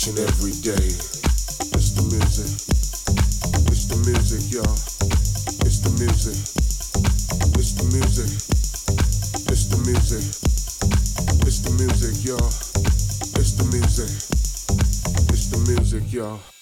each and every day. It's the music. It's the music, y'all. It's the music. It's the music. It's the music. It's the music, y'all. It's the music. It's the music, y'all.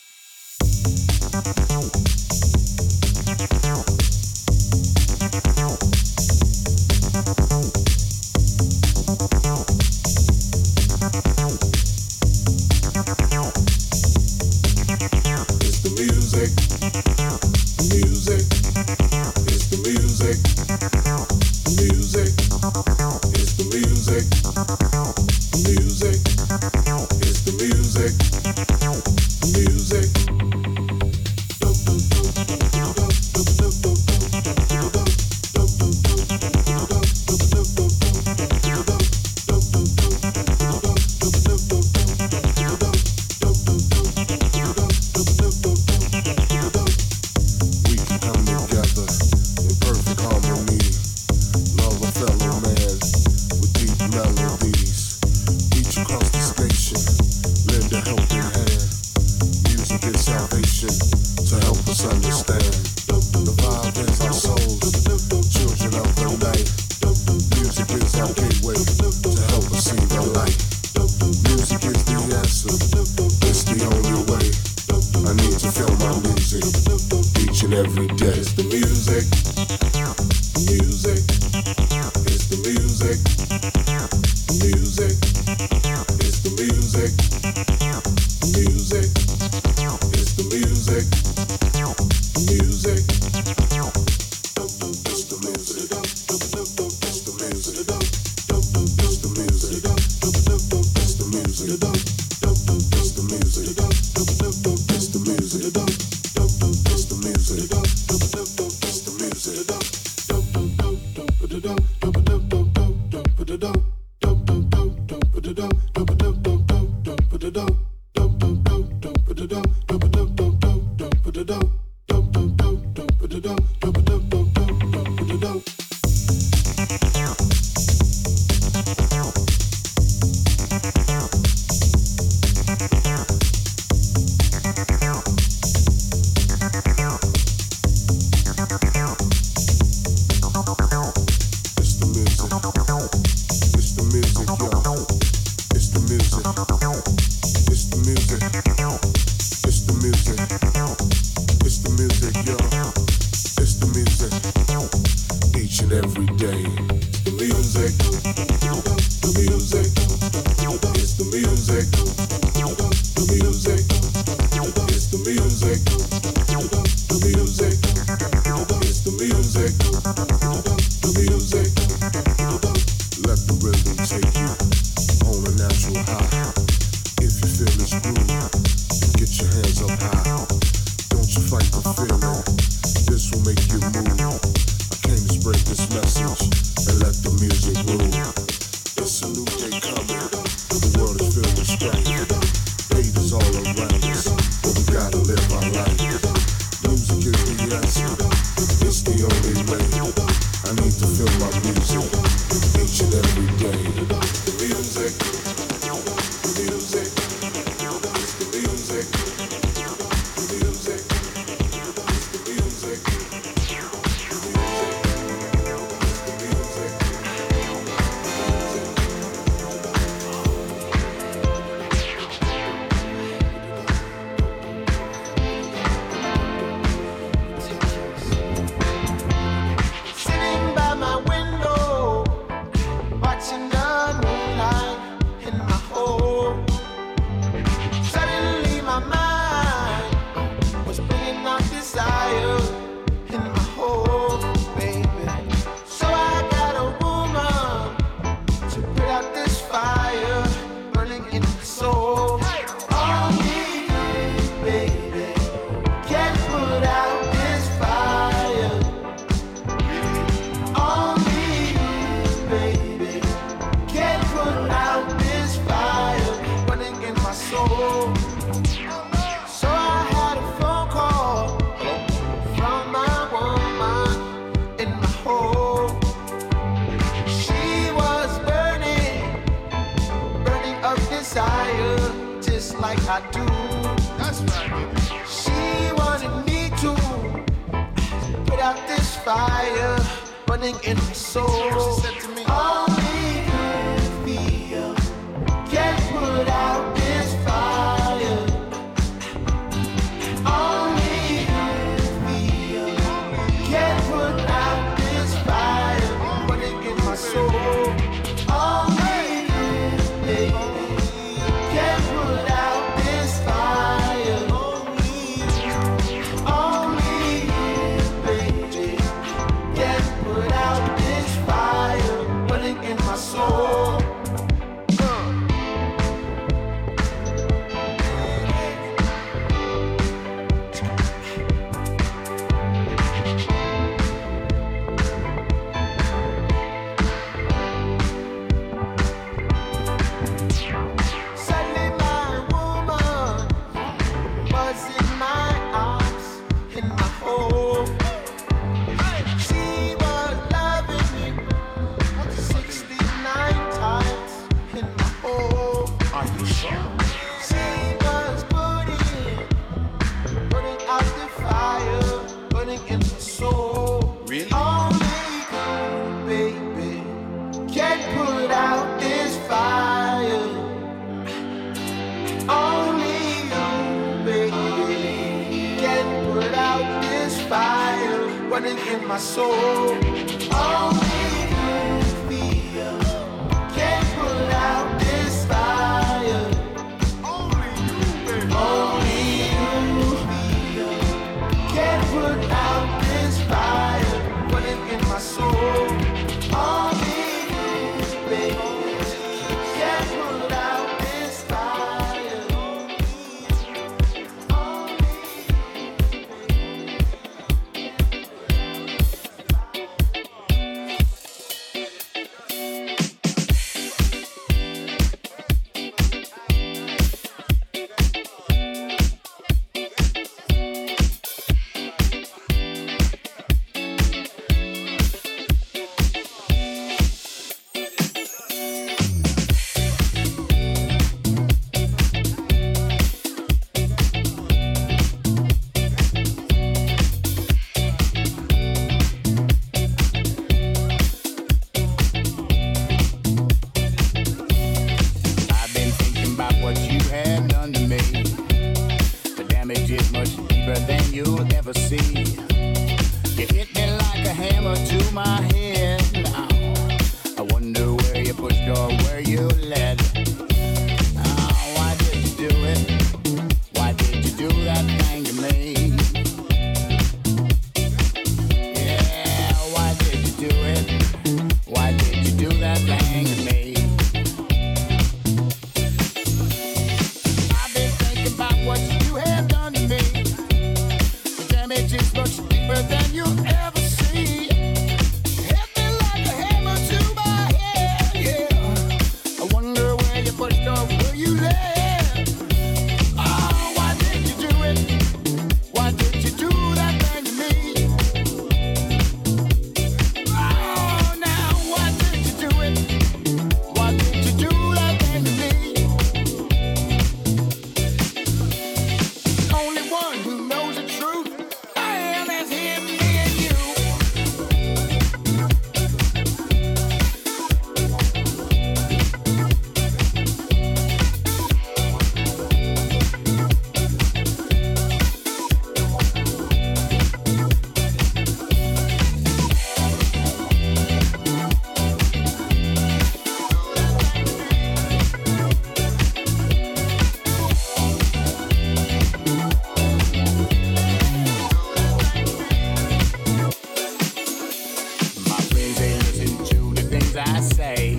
They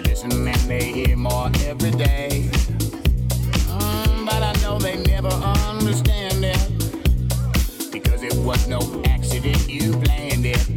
listen and they hear more every day. Mm, but I know they never understand it. Because it was no accident, you planned it.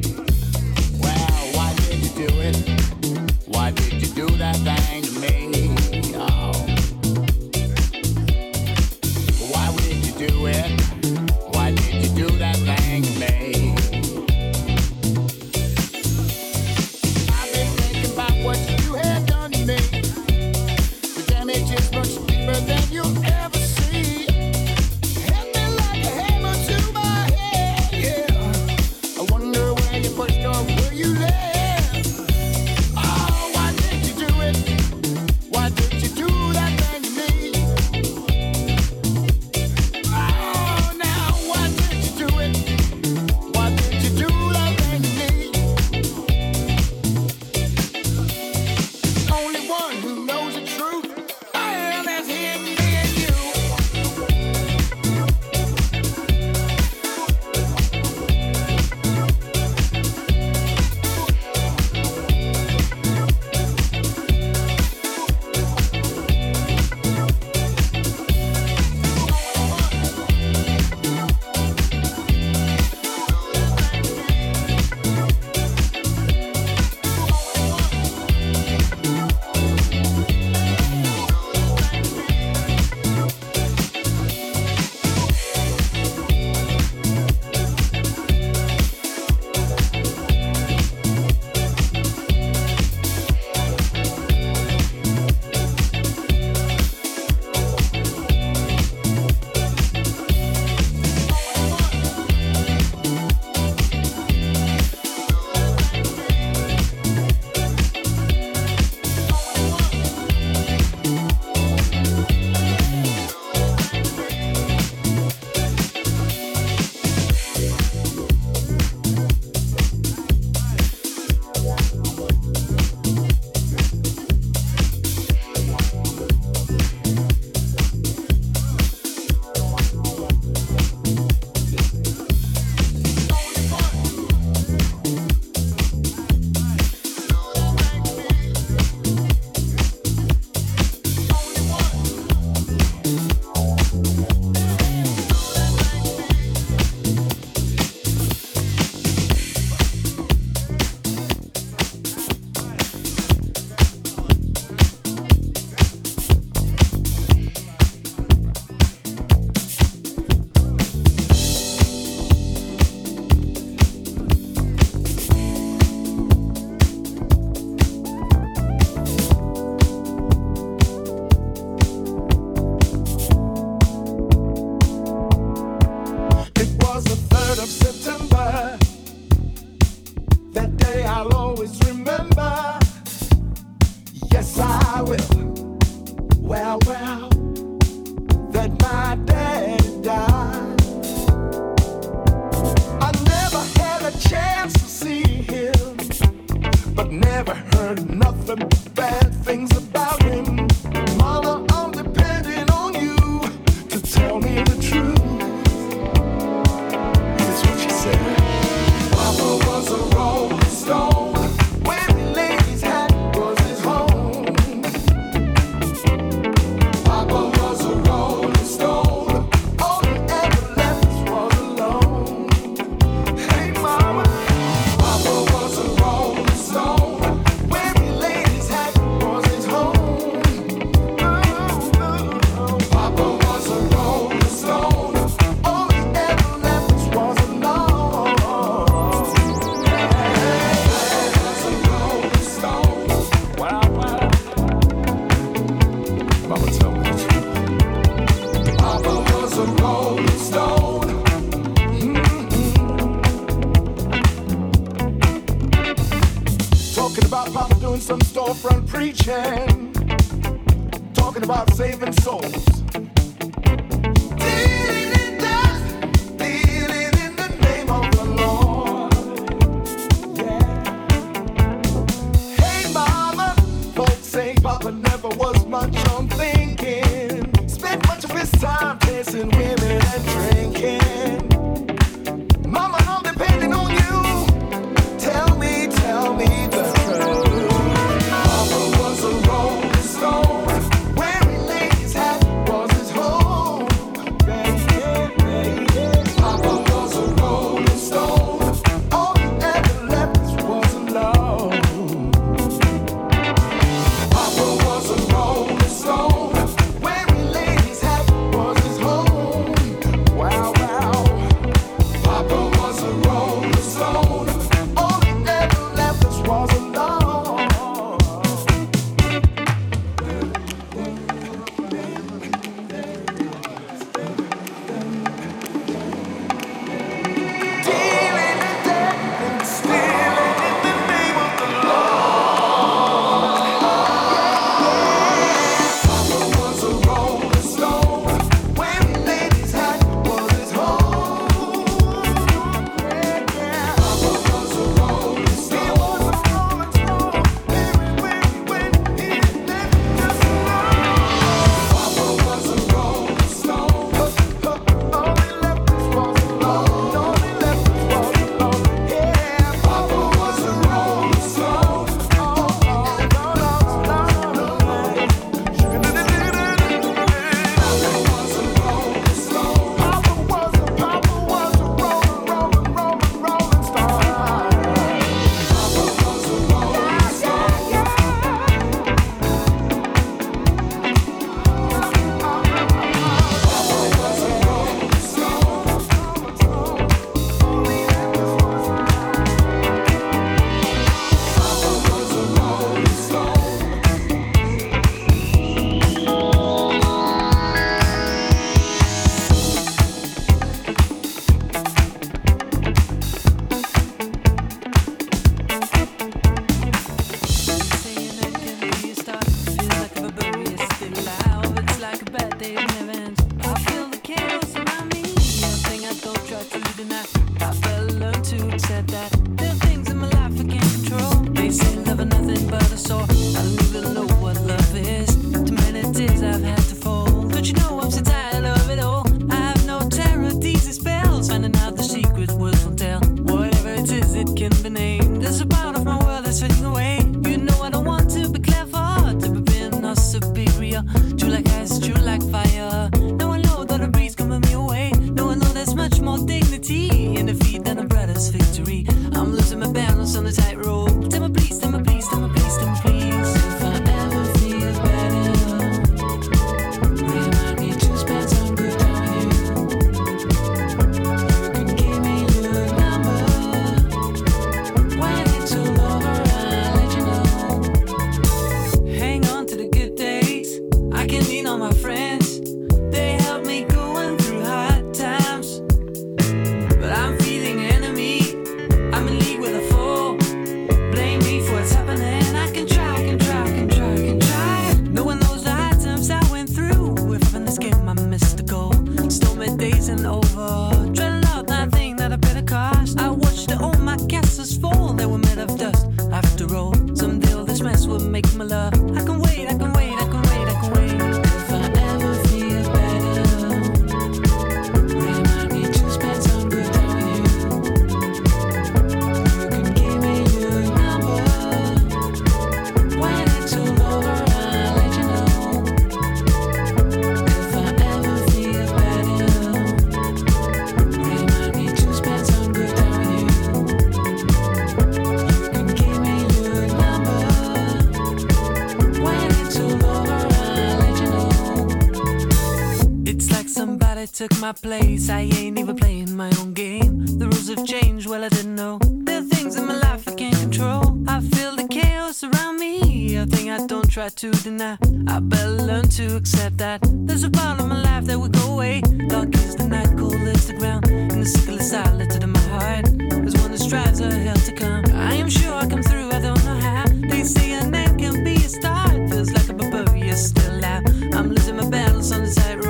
took my place. I ain't even playing my own game. The rules have changed, well, I didn't know. There are things in my life I can't control. I feel the chaos around me, a thing I don't try to deny. I better learn to accept that. There's a part of my life that will go away. Dark is the night, cold is the ground, and the sickle is silent in my heart. There's one that strives a hell to come. I am sure I'll come through, I don't know how. They say a name can be a star, it feels like a barbarian still alive. I'm losing my balance on the tightrope.